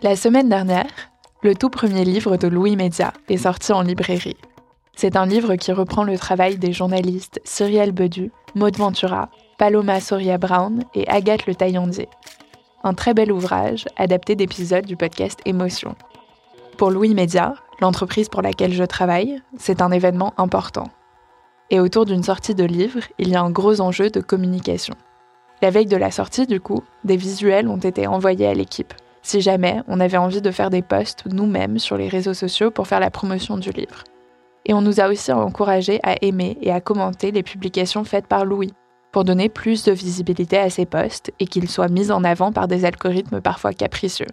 La semaine dernière, le tout premier livre de Louis Média est sorti en librairie. C'est un livre qui reprend le travail des journalistes Cyrielle Bedu, Maud Ventura, Paloma Soria Brown et Agathe Le Taillandier. Un très bel ouvrage adapté d'épisodes du podcast Émotion. Pour Louis Média, l'entreprise pour laquelle je travaille, c'est un événement important. Et autour d'une sortie de livre, il y a un gros enjeu de communication. La veille de la sortie, du coup, des visuels ont été envoyés à l'équipe si jamais on avait envie de faire des posts nous-mêmes sur les réseaux sociaux pour faire la promotion du livre. Et on nous a aussi encouragé à aimer et à commenter les publications faites par Louis, pour donner plus de visibilité à ces posts et qu'ils soient mis en avant par des algorithmes parfois capricieux.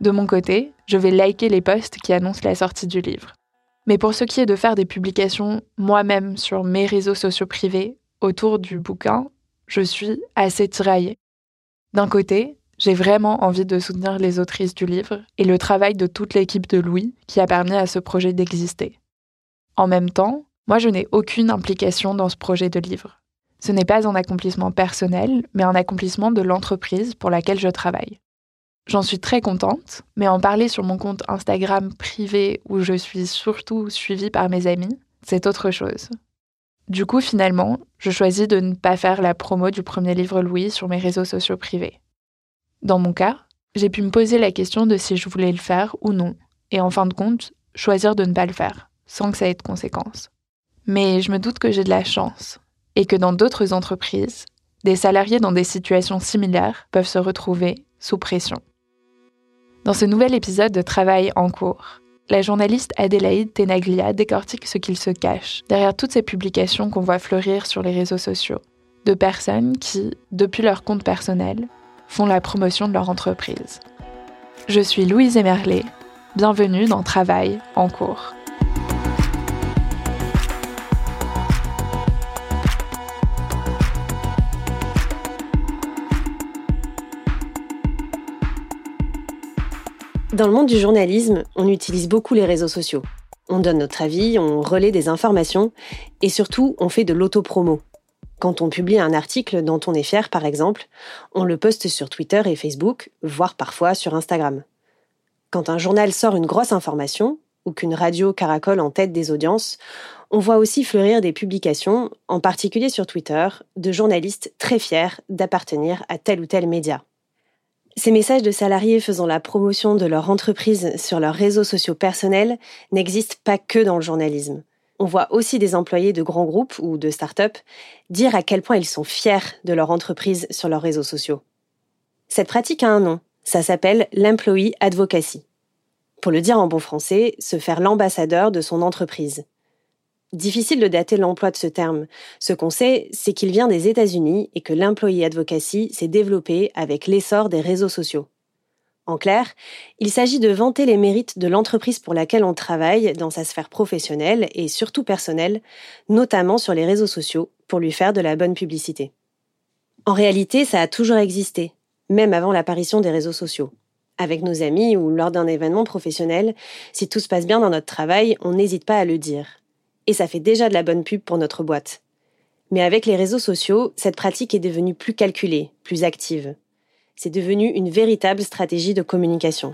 De mon côté, je vais liker les posts qui annoncent la sortie du livre. Mais pour ce qui est de faire des publications moi-même sur mes réseaux sociaux privés autour du bouquin, je suis assez tiraillée. D'un côté, j'ai vraiment envie de soutenir les autrices du livre et le travail de toute l'équipe de Louis qui a permis à ce projet d'exister. En même temps, moi je n'ai aucune implication dans ce projet de livre. Ce n'est pas un accomplissement personnel, mais un accomplissement de l'entreprise pour laquelle je travaille. J'en suis très contente, mais en parler sur mon compte Instagram privé où je suis surtout suivie par mes amis, c'est autre chose. Du coup, finalement, je choisis de ne pas faire la promo du premier livre Louis sur mes réseaux sociaux privés. Dans mon cas, j'ai pu me poser la question de si je voulais le faire ou non, et en fin de compte, choisir de ne pas le faire, sans que ça ait de conséquences. Mais je me doute que j'ai de la chance, et que dans d'autres entreprises, des salariés dans des situations similaires peuvent se retrouver sous pression. Dans ce nouvel épisode de Travail en cours, la journaliste Adélaïde Tenaglia décortique ce qu'il se cache derrière toutes ces publications qu'on voit fleurir sur les réseaux sociaux, de personnes qui, depuis leur compte personnel, font la promotion de leur entreprise. Je suis Louise Emerlet. Bienvenue dans Travail en cours. Dans le monde du journalisme, on utilise beaucoup les réseaux sociaux. On donne notre avis, on relaie des informations et surtout on fait de l'autopromo, quand on publie un article dont on est fier, par exemple, on le poste sur Twitter et Facebook, voire parfois sur Instagram. Quand un journal sort une grosse information, ou qu'une radio caracole en tête des audiences, on voit aussi fleurir des publications, en particulier sur Twitter, de journalistes très fiers d'appartenir à tel ou tel média. Ces messages de salariés faisant la promotion de leur entreprise sur leurs réseaux sociaux personnels n'existent pas que dans le journalisme on voit aussi des employés de grands groupes ou de start-up dire à quel point ils sont fiers de leur entreprise sur leurs réseaux sociaux. Cette pratique a un nom, ça s'appelle l'employee advocacy. Pour le dire en bon français, se faire l'ambassadeur de son entreprise. Difficile de dater l'emploi de ce terme. Ce qu'on sait, c'est qu'il vient des États-Unis et que l'employee advocacy s'est développé avec l'essor des réseaux sociaux. En clair, il s'agit de vanter les mérites de l'entreprise pour laquelle on travaille dans sa sphère professionnelle et surtout personnelle, notamment sur les réseaux sociaux, pour lui faire de la bonne publicité. En réalité, ça a toujours existé, même avant l'apparition des réseaux sociaux. Avec nos amis ou lors d'un événement professionnel, si tout se passe bien dans notre travail, on n'hésite pas à le dire. Et ça fait déjà de la bonne pub pour notre boîte. Mais avec les réseaux sociaux, cette pratique est devenue plus calculée, plus active c'est devenu une véritable stratégie de communication.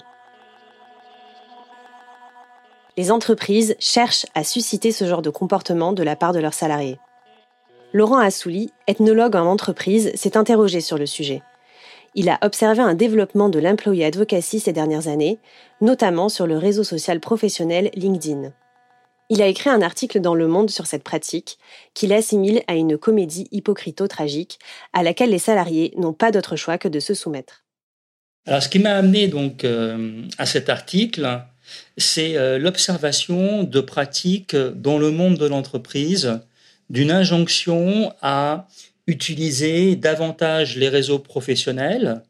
Les entreprises cherchent à susciter ce genre de comportement de la part de leurs salariés. Laurent Assouli, ethnologue en entreprise, s'est interrogé sur le sujet. Il a observé un développement de l'employee advocacy ces dernières années, notamment sur le réseau social professionnel LinkedIn. Il a écrit un article dans Le Monde sur cette pratique, qu'il assimile à une comédie hypocrito-tragique, à laquelle les salariés n'ont pas d'autre choix que de se soumettre. Alors, ce qui m'a amené donc euh, à cet article, c'est euh, l'observation de pratiques dans le monde de l'entreprise, d'une injonction à utiliser davantage les réseaux professionnels,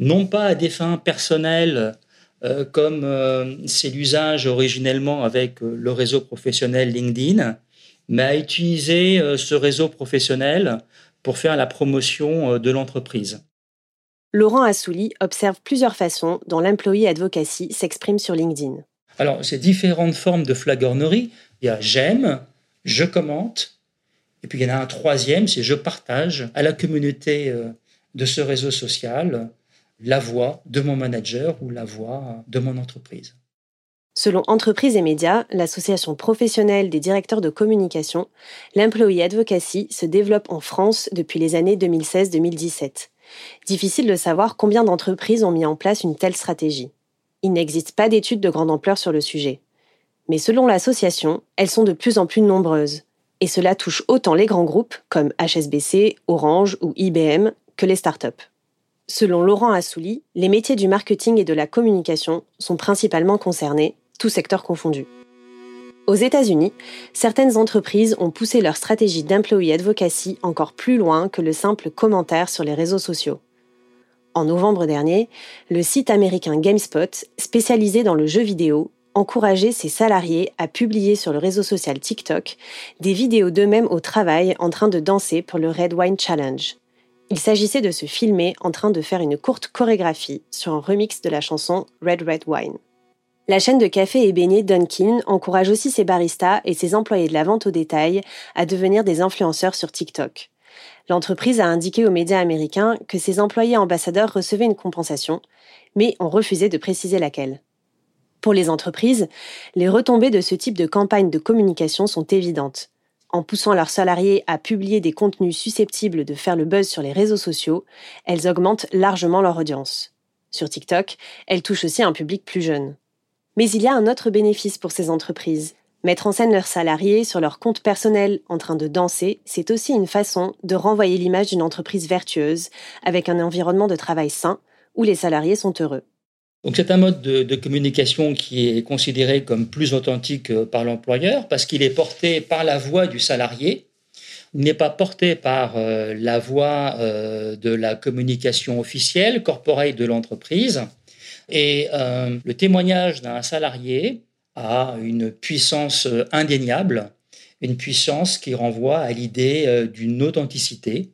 non pas à des fins personnelles euh, comme euh, c'est l'usage originellement avec euh, le réseau professionnel LinkedIn, mais à utiliser ce réseau professionnel pour faire la promotion de l'entreprise. Laurent Assouli observe plusieurs façons dont l'employee advocacy s'exprime sur LinkedIn. Alors, c'est différentes formes de flagornerie. Il y a j'aime, je commente, et puis il y en a un troisième, c'est je partage à la communauté de ce réseau social la voix de mon manager ou la voix de mon entreprise. Selon Entreprises et Médias, l'association professionnelle des directeurs de communication, l'employee advocacy se développe en France depuis les années 2016-2017. Difficile de savoir combien d'entreprises ont mis en place une telle stratégie. Il n'existe pas d'études de grande ampleur sur le sujet. Mais selon l'association, elles sont de plus en plus nombreuses. Et cela touche autant les grands groupes comme HSBC, Orange ou IBM que les startups. Selon Laurent Assouli, les métiers du marketing et de la communication sont principalement concernés, tous secteurs confondus. Aux États-Unis, certaines entreprises ont poussé leur stratégie d'employee advocacy encore plus loin que le simple commentaire sur les réseaux sociaux. En novembre dernier, le site américain GameSpot, spécialisé dans le jeu vidéo, encourageait ses salariés à publier sur le réseau social TikTok des vidéos d'eux-mêmes au travail en train de danser pour le Red Wine Challenge. Il s'agissait de se filmer en train de faire une courte chorégraphie sur un remix de la chanson Red Red Wine. La chaîne de café et beignets Dunkin encourage aussi ses baristas et ses employés de la vente au détail à devenir des influenceurs sur TikTok. L'entreprise a indiqué aux médias américains que ses employés ambassadeurs recevaient une compensation, mais ont refusé de préciser laquelle. Pour les entreprises, les retombées de ce type de campagne de communication sont évidentes en poussant leurs salariés à publier des contenus susceptibles de faire le buzz sur les réseaux sociaux, elles augmentent largement leur audience. Sur TikTok, elles touchent aussi un public plus jeune. Mais il y a un autre bénéfice pour ces entreprises. Mettre en scène leurs salariés sur leur compte personnel en train de danser, c'est aussi une façon de renvoyer l'image d'une entreprise vertueuse, avec un environnement de travail sain, où les salariés sont heureux. Donc c'est un mode de, communication qui est considéré comme plus authentique euh, par l'employeur parce qu'il est porté par la voix du salarié. Il n'est pas porté par euh, la voix euh, de la communication officielle, corporelle de l'entreprise. Et le témoignage d'un salarié a une puissance indéniable, une puissance qui renvoie à l'idée d'une authenticité,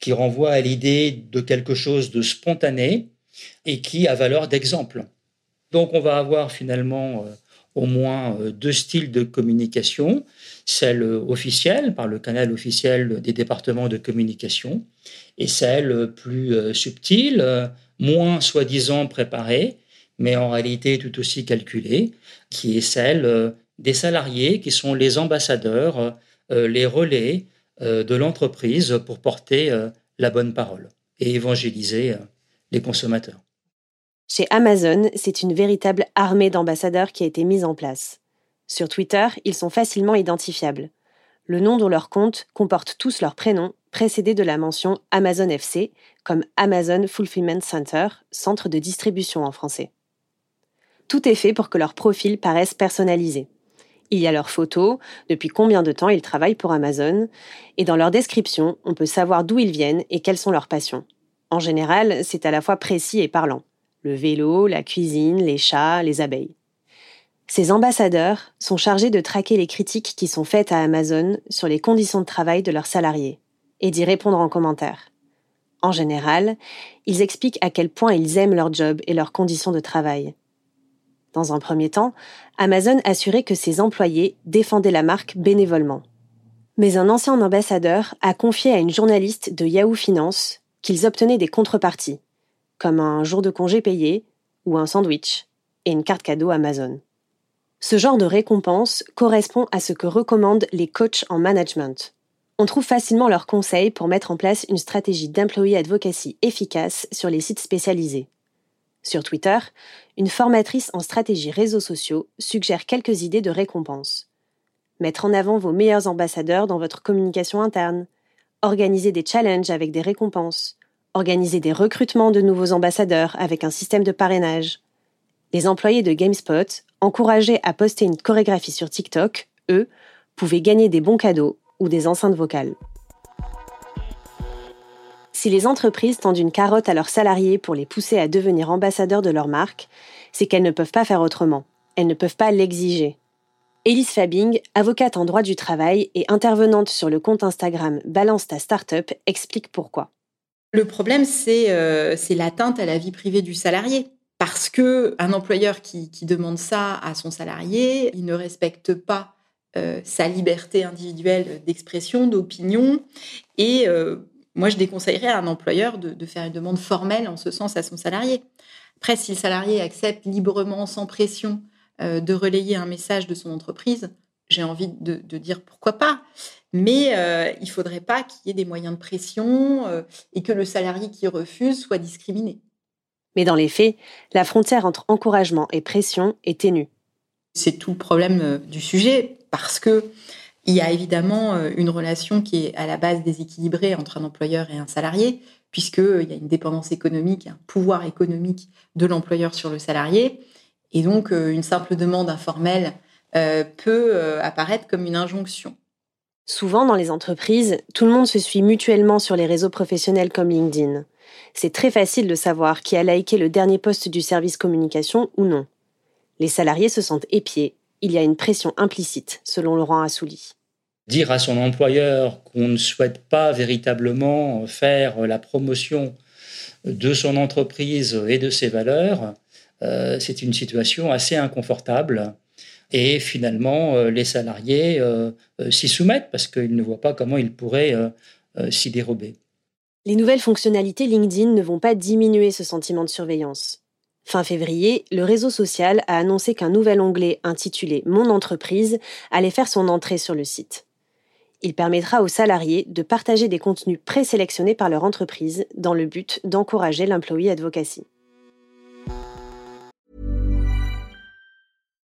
qui renvoie à l'idée de quelque chose de spontané, et qui a valeur d'exemple. Donc on va avoir finalement euh, au moins euh, deux styles de communication, celle officielle par le canal officiel des départements de communication et celle plus euh, subtile, moins soi-disant préparée, mais en réalité tout aussi calculée, qui est celle des salariés qui sont les ambassadeurs, les relais de l'entreprise pour porter la bonne parole et évangéliser les consommateurs. Chez Amazon, c'est une véritable armée d'ambassadeurs qui a été mise en place. Sur Twitter, ils sont facilement identifiables. Le nom de leur compte comporte tous leurs prénoms, précédés de la mention Amazon FC, comme Amazon Fulfillment Center, centre de distribution en français. Tout est fait pour que leur profil paraisse personnalisé. Il y a leurs photos, depuis combien de temps ils travaillent pour Amazon, et dans leur description, on peut savoir d'où ils viennent et quelles sont leurs passions. En général, c'est à la fois précis et parlant. Le vélo, la cuisine, les chats, les abeilles. Ces ambassadeurs sont chargés de traquer les critiques qui sont faites à Amazon sur les conditions de travail de leurs salariés et d'y répondre en commentaire. En général, ils expliquent à quel point ils aiment leur job et leurs conditions de travail. Dans un premier temps, Amazon assurait que ses employés défendaient la marque bénévolement. Mais un ancien ambassadeur a confié à une journaliste de Yahoo Finance qu'ils obtenaient des contreparties, comme un jour de congé payé ou un sandwich et une carte cadeau Amazon. Ce genre de récompense correspond à ce que recommandent les coachs en management. On trouve facilement leurs conseils pour mettre en place une stratégie d'employee advocacy efficace sur les sites spécialisés. Sur Twitter, une formatrice en stratégie réseaux sociaux suggère quelques idées de récompense. Mettre en avant vos meilleurs ambassadeurs dans votre communication interne, organiser des challenges avec des récompenses, organiser des recrutements de nouveaux ambassadeurs avec un système de parrainage. Les employés de GameSpot, encouragés à poster une chorégraphie sur TikTok, eux, pouvaient gagner des bons cadeaux ou des enceintes vocales. Si les entreprises tendent une carotte à leurs salariés pour les pousser à devenir ambassadeurs de leur marque, c'est qu'elles ne peuvent pas faire autrement. Elles ne peuvent pas l'exiger. Elise Fabing, avocate en droit du travail et intervenante sur le compte Instagram Balance ta startup, explique pourquoi. Le problème, c'est euh, l'atteinte à la vie privée du salarié. Parce que un employeur qui, demande ça à son salarié, il ne respecte pas euh, sa liberté individuelle d'expression, d'opinion, et euh, moi, je déconseillerais à un employeur de, faire une demande formelle en ce sens à son salarié. Après, si le salarié accepte librement, sans pression, euh, de relayer un message de son entreprise, j'ai envie de, dire pourquoi pas. Mais euh, il ne faudrait pas qu'il y ait des moyens de pression euh, et que le salarié qui refuse soit discriminé. Mais dans les faits, la frontière entre encouragement et pression est ténue. C'est tout le problème du sujet parce que il y a évidemment une relation qui est à la base déséquilibrée entre un employeur et un salarié, puisqu'il y a une dépendance économique, un pouvoir économique de l'employeur sur le salarié. Et donc, euh, une simple demande informelle peut apparaître comme une injonction. Souvent, dans les entreprises, tout le monde se suit mutuellement sur les réseaux professionnels comme LinkedIn. C'est très facile de savoir qui a liké le dernier poste du service communication ou non. Les salariés se sentent épiés. Il y a une pression implicite, selon Laurent Assouli dire à son employeur qu'on ne souhaite pas véritablement faire la promotion de son entreprise et de ses valeurs, euh, c'est une situation assez inconfortable. Et finalement, euh, les salariés euh, s'y soumettent parce qu'ils ne voient pas comment ils pourraient s'y dérober. Les nouvelles fonctionnalités LinkedIn ne vont pas diminuer ce sentiment de surveillance. Fin février, le réseau social a annoncé qu'un nouvel onglet intitulé Mon entreprise allait faire son entrée sur le site. Il permettra aux salariés de partager des contenus présélectionnés par leur entreprise dans le but d'encourager l'employee advocacy.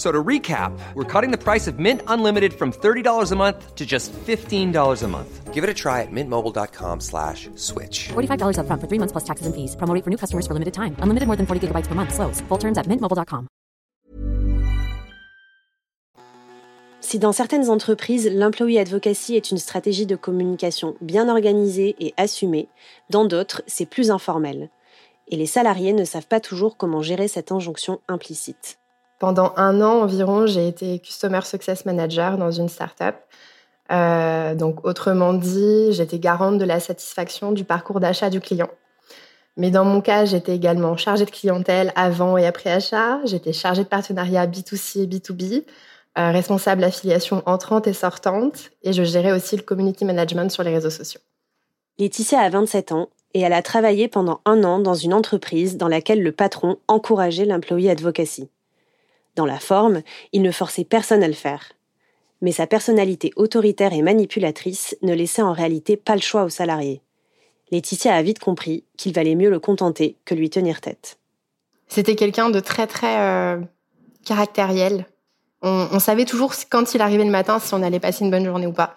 So to recap, we're cutting the price of Mint Unlimited from $30 a month to just $15 a month. Give it a try at mintmobile.com slash switch. $45 up front for three months plus taxes and fees. Promo for new customers for limited time. Unlimited more than 40 gigabytes per month. Slows. Full terms at mintmobile.com. Si dans certaines entreprises, l'employee advocacy est une stratégie de communication bien organisée et assumée, dans d'autres, c'est plus informel. Et les salariés ne savent pas toujours comment gérer cette injonction implicite. Pendant un an environ, j'ai été Customer Success Manager dans une startup. Euh, donc, autrement dit, j'étais garante de la satisfaction du parcours d'achat du client. Mais dans mon cas, j'étais également chargée de clientèle avant et après achat. J'étais chargée de partenariat B2C et B2B, euh, responsable d'affiliation entrante et sortante, et je gérais aussi le community management sur les réseaux sociaux. Laetitia a 27 ans et elle a travaillé pendant un an dans une entreprise dans laquelle le patron encourageait l'employee advocacy. Dans la forme, il ne forçait personne à le faire. Mais sa personnalité autoritaire et manipulatrice ne laissait en réalité pas le choix aux salariés. Laetitia a vite compris qu'il valait mieux le contenter que lui tenir tête. C'était quelqu'un de très très caractériel. On, savait toujours quand il arrivait le matin si on allait passer une bonne journée ou pas.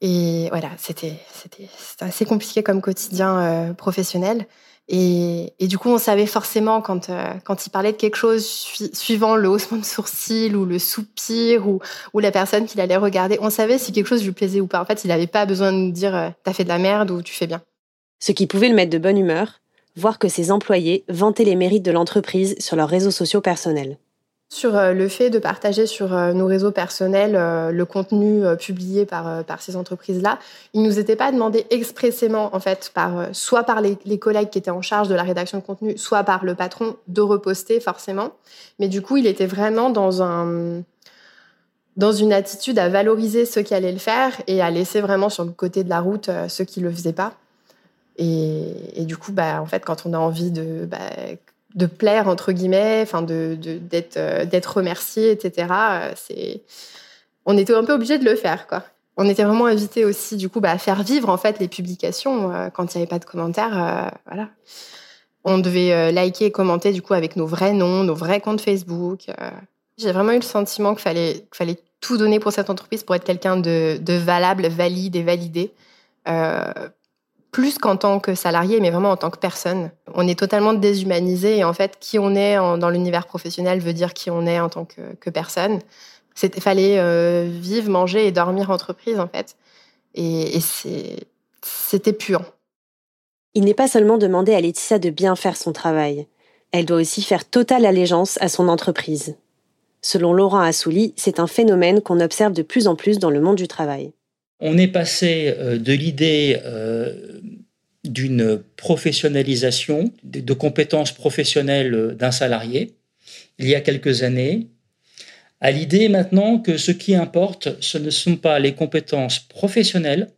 Et voilà, c'était c'était assez compliqué comme quotidien professionnel. Et, du coup, on savait forcément quand, euh, quand il parlait de quelque chose, suivant le haussement de sourcil ou le soupir ou, ou la personne qu'il allait regarder, on savait si quelque chose lui plaisait ou pas. En fait, il n'avait pas besoin de nous dire euh, t'as fait de la merde ou tu fais bien. Ce qui pouvait le mettre de bonne humeur, voir que ses employés vantaient les mérites de l'entreprise sur leurs réseaux sociaux personnels sur euh, le fait de partager sur euh, nos réseaux personnels euh, le contenu publié par, ces entreprises-là. Il ne nous était pas demandé expressément, en fait, par, soit par les, collègues qui étaient en charge de la rédaction de contenu, soit par le patron, de reposter forcément. Mais du coup, il était vraiment dans un dans une attitude à valoriser ceux qui allaient le faire et à laisser vraiment sur le côté de la route ceux qui le faisaient pas. Et, du coup, bah, en fait, quand on a envie de, bah, de plaire entre guillemets, enfin de d'être euh, d'être remercié, etc. Euh, c'est on était un peu obligé de le faire quoi. On était vraiment invité aussi du coup bah, à faire vivre en fait les publications euh, quand il n'y avait pas de commentaires, voilà. On devait liker et commenter du coup avec nos vrais noms, nos vrais comptes Facebook. J'ai vraiment eu le sentiment qu'il fallait qu'il fallait tout donner pour cette entreprise pour être quelqu'un de, de valable, valide et validé plus qu'en tant que salarié, mais vraiment en tant que personne. On est totalement déshumanisé et en fait, qui on est dans l'univers professionnel veut dire qui on est en tant que, personne. Il fallait euh, vivre, manger et dormir entreprise en fait. Et, c'était puant. Il n'est pas seulement demandé à Laetitia de bien faire son travail. Elle doit aussi faire totale allégeance à son entreprise. Selon Laurent Assouli, c'est un phénomène qu'on observe de plus en plus dans le monde du travail on est passé euh, de l'idée euh, d'une professionnalisation, de compétences professionnelles d'un salarié, il y a quelques années, à l'idée maintenant que ce qui importe, ce ne sont pas les compétences professionnelles,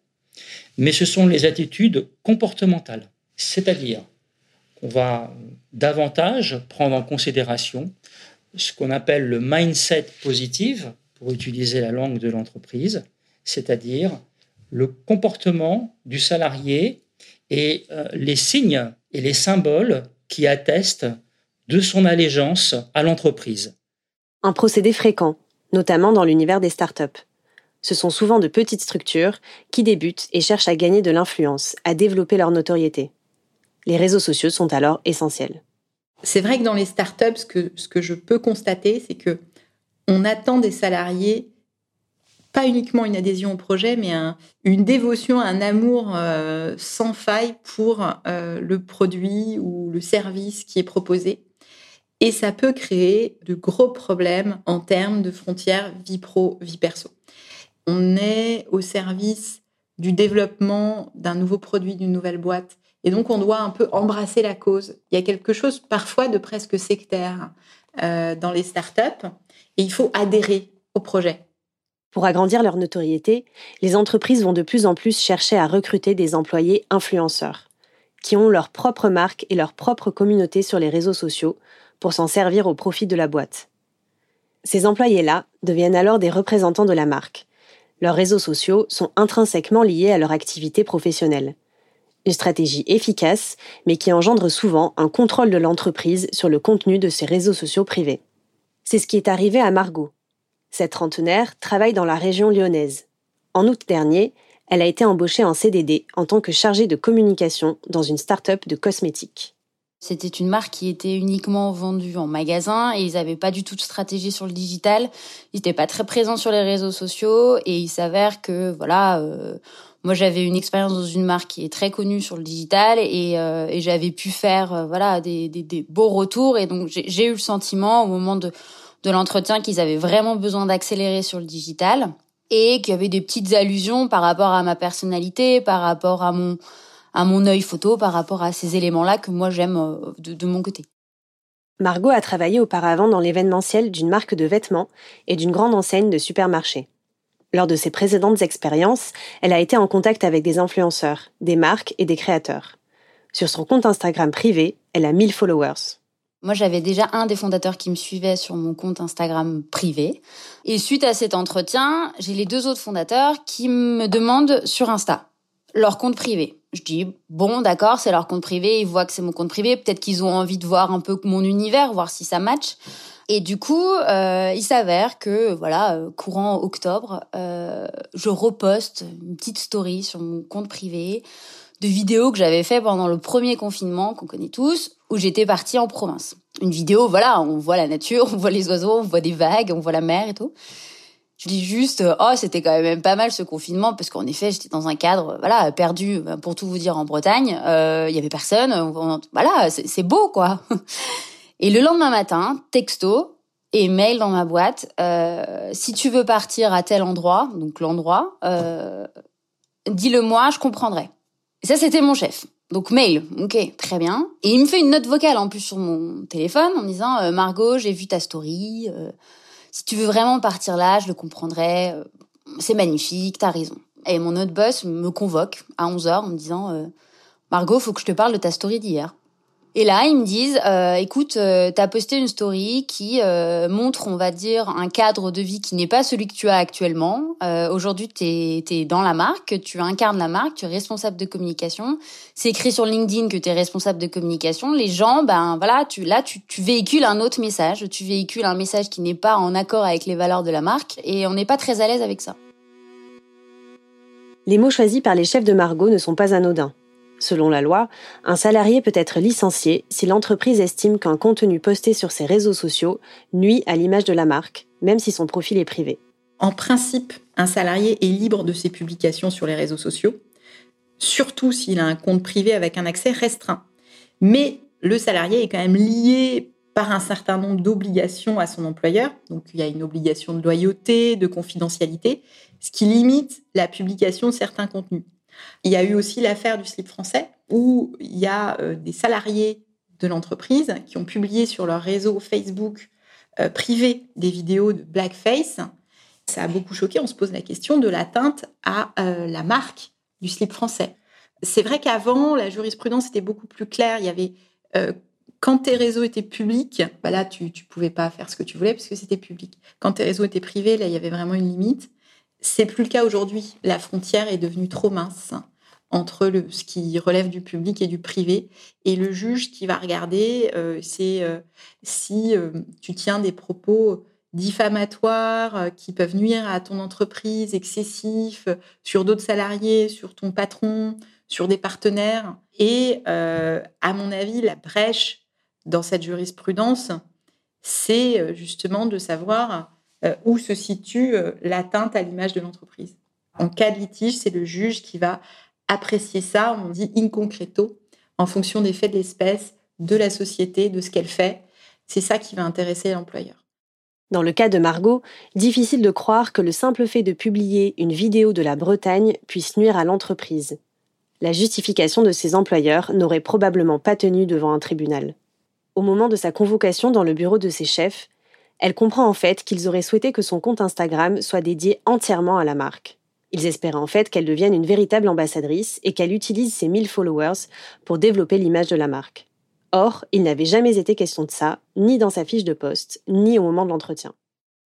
mais ce sont les attitudes comportementales. C'est-à-dire qu'on va davantage prendre en considération ce qu'on appelle le mindset positif, pour utiliser la langue de l'entreprise, c'est-à-dire le comportement du salarié et euh, les signes et les symboles qui attestent de son allégeance à l'entreprise. Un procédé fréquent, notamment dans l'univers des startups. Ce sont souvent de petites structures qui débutent et cherchent à gagner de l'influence, à développer leur notoriété. Les réseaux sociaux sont alors essentiels. C'est vrai que dans les startups, ce que, ce que je peux constater, c'est que on attend des salariés pas uniquement une adhésion au projet, mais une dévotion, un amour euh, sans faille pour euh, le produit ou le service qui est proposé. Et ça peut créer de gros problèmes en termes de frontières vie pro, vie perso. On est au service du développement d'un nouveau produit, d'une nouvelle boîte. Et donc, on doit un peu embrasser la cause. Il y a quelque chose parfois de presque sectaire euh, dans les startups et il faut adhérer au projet. Pour agrandir leur notoriété, les entreprises vont de plus en plus chercher à recruter des employés influenceurs, qui ont leur propre marque et leur propre communauté sur les réseaux sociaux pour s'en servir au profit de la boîte. Ces employés-là deviennent alors des représentants de la marque. Leurs réseaux sociaux sont intrinsèquement liés à leur activité professionnelle. Une stratégie efficace, mais qui engendre souvent un contrôle de l'entreprise sur le contenu de ses réseaux sociaux privés. C'est ce qui est arrivé à Margot, cette trentenaire travaille dans la région lyonnaise. En août dernier, elle a été embauchée en CDD en tant que chargée de communication dans une start-up de cosmétiques. C'était une marque qui était uniquement vendue en magasin et ils n'avaient pas du tout de stratégie sur le digital. Ils n'étaient pas très présents sur les réseaux sociaux et il s'avère que voilà, euh, moi j'avais une expérience dans une marque qui est très connue sur le digital et, euh, j'avais pu faire euh, voilà des, des beaux retours et donc j'ai eu le sentiment au moment de de l'entretien qu'ils avaient vraiment besoin d'accélérer sur le digital et qu'il y avait des petites allusions par rapport à ma personnalité, par rapport à mon œil photo, par rapport à ces éléments-là que moi j'aime euh, de, de mon côté. Margot a travaillé auparavant dans l'événementiel d'une marque de vêtements et d'une grande enseigne de supermarchés. Lors de ses précédentes expériences, elle a été en contact avec des influenceurs, des marques et des créateurs. Sur son compte Instagram privé, elle a 1000 followers. Moi, j'avais déjà un des fondateurs qui me suivait sur mon compte Instagram privé. Et suite à cet entretien, j'ai les deux autres fondateurs qui me demandent sur Insta leur compte privé. Je dis bon, d'accord, c'est leur compte privé, ils voient que c'est mon compte privé, peut-être qu'ils ont envie de voir un peu mon univers, voir si ça match. Et du coup, euh, il s'avère que voilà, euh, courant octobre, euh, je reposte une petite story sur mon compte privé de vidéos que j'avais fait pendant le premier confinement qu'on connaît tous, où j'étais partie en province. Une vidéo, voilà, on voit la nature, on voit les oiseaux, on voit des vagues, on voit la mer et tout. Je dis juste, oh, c'était quand même pas mal ce confinement parce qu'en effet, j'étais dans un cadre, voilà, perdu. Ben, pour tout vous dire, en Bretagne, il y avait personne. voilà, c'est beau, quoi. Et le lendemain matin, texto et mail dans ma boîte. Euh, si tu veux partir à tel endroit, donc l'endroit, euh, dis-le-moi, je comprendrai. Et ça, c'était mon chef. Donc mail, ok, très bien. Et il me fait une note vocale en plus sur mon téléphone en disant euh, Margot, j'ai vu ta story. Euh, si tu veux vraiment partir là, je le comprendrai. Euh, c'est magnifique, t'as raison. Et mon autre boss me convoque à 11h en me disant Margot, faut que je te parle de ta story d'hier. Et là, ils me disent, euh, écoute, euh, tu posté une story qui euh, montre, on va dire, un cadre de vie qui n'est pas celui que tu as actuellement. Euh, Aujourd'hui, tu es, dans la marque, tu incarnes la marque, tu es responsable de communication. C'est écrit sur LinkedIn que tu es responsable de communication. Les gens, ben voilà, tu là, tu, tu véhicules un autre message. Tu véhicules un message qui n'est pas en accord avec les valeurs de la marque, et on n'est pas très à l'aise avec ça. Les mots choisis par les chefs de Margot ne sont pas anodins. Selon la loi, un salarié peut être licencié si l'entreprise estime qu'un contenu posté sur ses réseaux sociaux nuit à l'image de la marque, même si son profil est privé. En principe, un salarié est libre de ses publications sur les réseaux sociaux, surtout s'il a un compte privé avec un accès restreint. Mais le salarié est quand même lié par un certain nombre d'obligations à son employeur. Donc il y a une obligation de loyauté, de confidentialité, ce qui limite la publication de certains contenus. Il y a eu aussi l'affaire du slip français où il y a euh, des salariés de l'entreprise qui ont publié sur leur réseau Facebook euh, privé des vidéos de blackface. Ça a beaucoup choqué. On se pose la question de l'atteinte à euh, la marque du slip français. C'est vrai qu'avant, la jurisprudence était beaucoup plus claire. Il y avait quand tes réseaux étaient publics, bah là, tu ne pouvais pas faire ce que tu voulais puisque c'était public. Quand tes réseaux étaient privés, là, il y avait vraiment une limite. C'est plus le cas aujourd'hui. La frontière est devenue trop mince entre le, ce qui relève du public et du privé. Et le juge qui va regarder, euh, c'est euh, si euh, tu tiens des propos diffamatoires qui peuvent nuire à ton entreprise, excessifs, sur d'autres salariés, sur ton patron, sur des partenaires. Et à mon avis, la brèche dans cette jurisprudence, c'est justement de savoir où se situe euh, l'atteinte à l'image de l'entreprise. En cas de litige, c'est le juge qui va apprécier ça, on dit in concreto, en fonction des faits de l'espèce, de la société, de ce qu'elle fait. C'est ça qui va intéresser l'employeur. Dans le cas de Margot, difficile de croire que le simple fait de publier une vidéo de la Bretagne puisse nuire à l'entreprise. La justification de ses employeurs n'aurait probablement pas tenu devant un tribunal. Au moment de sa convocation dans le bureau de ses chefs, elle comprend en fait qu'ils auraient souhaité que son compte Instagram soit dédié entièrement à la marque. Ils espéraient en fait qu'elle devienne une véritable ambassadrice et qu'elle utilise ses 1000 followers pour développer l'image de la marque. Or, il n'avait jamais été question de ça, ni dans sa fiche de poste, ni au moment de l'entretien.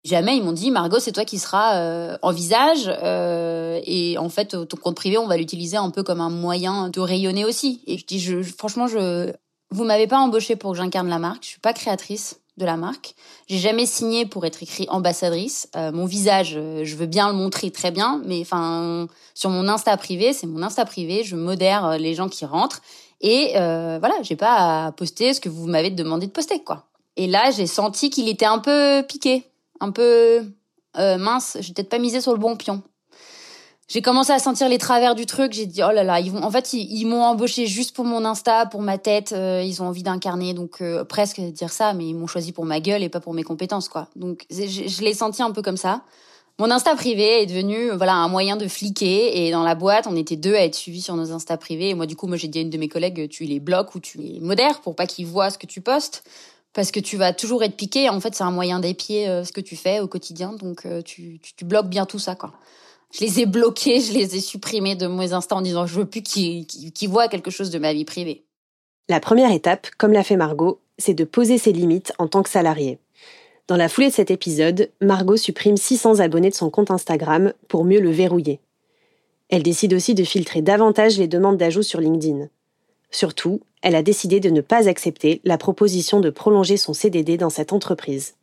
Jamais ils m'ont dit Margot c'est toi qui seras euh, en visage euh, et en fait ton compte privé on va l'utiliser un peu comme un moyen de rayonner aussi et je dis je, franchement je vous m'avez pas embauché pour que j'incarne la marque je suis pas créatrice de la marque. J'ai jamais signé pour être écrit ambassadrice. Euh, mon visage, euh, je veux bien le montrer très bien, mais enfin sur mon Insta privé, c'est mon Insta privé. Je modère euh, les gens qui rentrent et voilà, j'ai pas à poster ce que vous m'avez demandé de poster quoi. Et là, j'ai senti qu'il était un peu piqué, un peu mince. J'ai peut-être pas misé sur le bon pion j'ai commencé à sentir les travers du truc. J'ai dit oh là là, ils vont. En fait, ils, m'ont embauché juste pour mon Insta, pour ma tête. Euh, ils ont envie d'incarner, donc euh, presque dire ça, mais ils m'ont choisi pour ma gueule et pas pour mes compétences, quoi. Donc je, l'ai senti un peu comme ça. Mon Insta privé est devenu voilà un moyen de fliquer et dans la boîte on était deux à être suivis sur nos Insta privés et moi du coup moi j'ai dit à une de mes collègues tu les bloques ou tu les modères pour pas qu'ils voient ce que tu postes parce que tu vas toujours être piqué en fait c'est un moyen d'épier euh, ce que tu fais au quotidien donc tu, tu, tu bloques bien tout ça quoi je les ai bloqués, je les ai supprimés de mes instants en disant je veux plus qu'ils voient quelque chose de ma vie privée. La première étape, comme l'a fait Margot, c'est de poser ses limites en tant que salarié. Dans la foulée de cet épisode, Margot supprime 600 abonnés de son compte Instagram pour mieux le verrouiller. Elle décide aussi de filtrer davantage les demandes d'ajout sur LinkedIn. Surtout, elle a décidé de ne pas accepter la proposition de prolonger son CDD dans cette entreprise.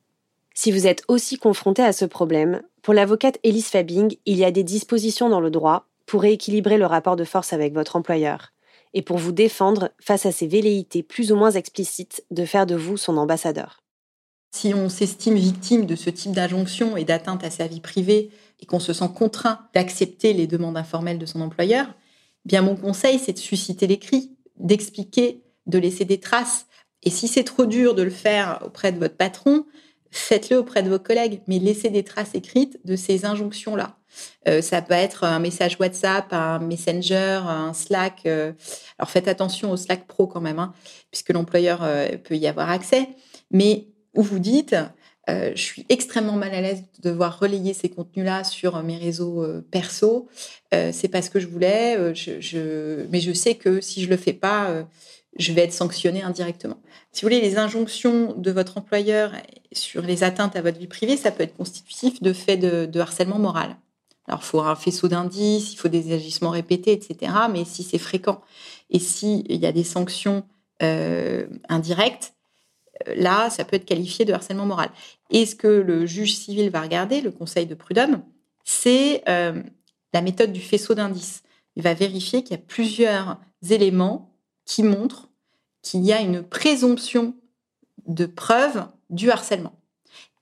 Si vous êtes aussi confronté à ce problème, pour l'avocate Elise Fabing, il y a des dispositions dans le droit pour rééquilibrer le rapport de force avec votre employeur et pour vous défendre face à ces velléités plus ou moins explicites de faire de vous son ambassadeur. Si on s'estime victime de ce type d'injonction et d'atteinte à sa vie privée et qu'on se sent contraint d'accepter les demandes informelles de son employeur, eh bien mon conseil c'est de susciter les cris, d'expliquer, de laisser des traces. Et si c'est trop dur de le faire auprès de votre patron, faites-le auprès de vos collègues, mais laissez des traces écrites de ces injonctions-là. Euh, ça peut être un message WhatsApp, un Messenger, un Slack. Euh. alors faites attention au Slack Pro quand même, hein, puisque l'employeur euh, peut y avoir accès. Mais où vous dites, je suis extrêmement mal à l'aise de devoir relayer ces contenus-là sur mes réseaux perso. c'est pas ce que je voulais, je, mais je sais que si je le fais pas, je vais être sanctionné indirectement. Si vous voulez, les injonctions de votre employeur sur les atteintes à votre vie privée, ça peut être constitutif de faits de harcèlement moral. Alors, il faut un faisceau d'indices, il faut des agissements répétés, etc. Mais si c'est fréquent et s'il y a des sanctions euh, indirectes, euh, là, ça peut être qualifié de harcèlement moral. Et ce que le juge civil va regarder, le conseil de prud'homme, c'est euh, la méthode du faisceau d'indices. Il va vérifier qu'il y a plusieurs éléments qui montrent qu'il y a une présomption de preuve du harcèlement.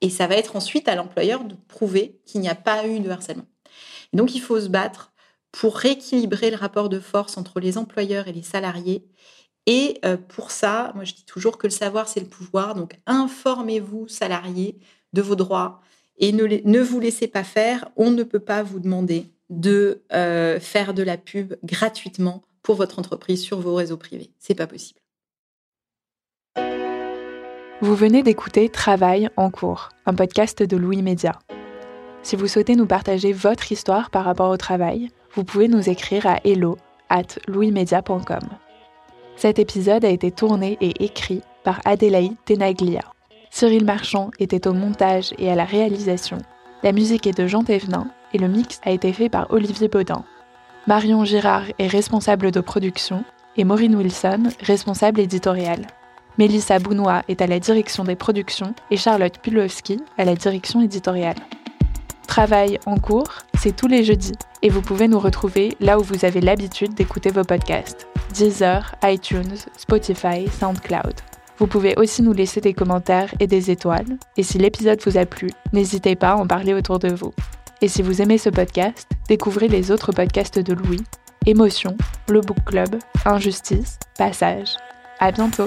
Et ça va être ensuite à l'employeur de prouver qu'il n'y a pas eu de harcèlement donc, il faut se battre pour rééquilibrer le rapport de force entre les employeurs et les salariés. Et euh, pour ça, moi je dis toujours que le savoir, c'est le pouvoir. Donc informez-vous, salariés, de vos droits et ne, vous laissez pas faire. On ne peut pas vous demander de euh, faire de la pub gratuitement pour votre entreprise sur vos réseaux privés. C'est pas possible. Vous venez d'écouter Travail en cours, un podcast de Louis Média. Si vous souhaitez nous partager votre histoire par rapport au travail, vous pouvez nous écrire à hello at. Cet épisode a été tourné et écrit par Adélaïde Tenaglia. Cyril Marchand était au montage et à la réalisation. La musique est de Jean Thévenin et le mix a été fait par Olivier Baudin. Marion Girard est responsable de production et Maureen Wilson, responsable éditoriale. Mélissa Bounois est à la direction des productions et Charlotte Pulowski à la direction éditoriale. Travail en cours, c'est tous les jeudis et vous pouvez nous retrouver là où vous avez l'habitude d'écouter vos podcasts Deezer, iTunes, Spotify, SoundCloud. Vous pouvez aussi nous laisser des commentaires et des étoiles. Et si l'épisode vous a plu, n'hésitez pas à en parler autour de vous. Et si vous aimez ce podcast, découvrez les autres podcasts de Louis Émotion, Le Book Club, Injustice, Passage. À bientôt!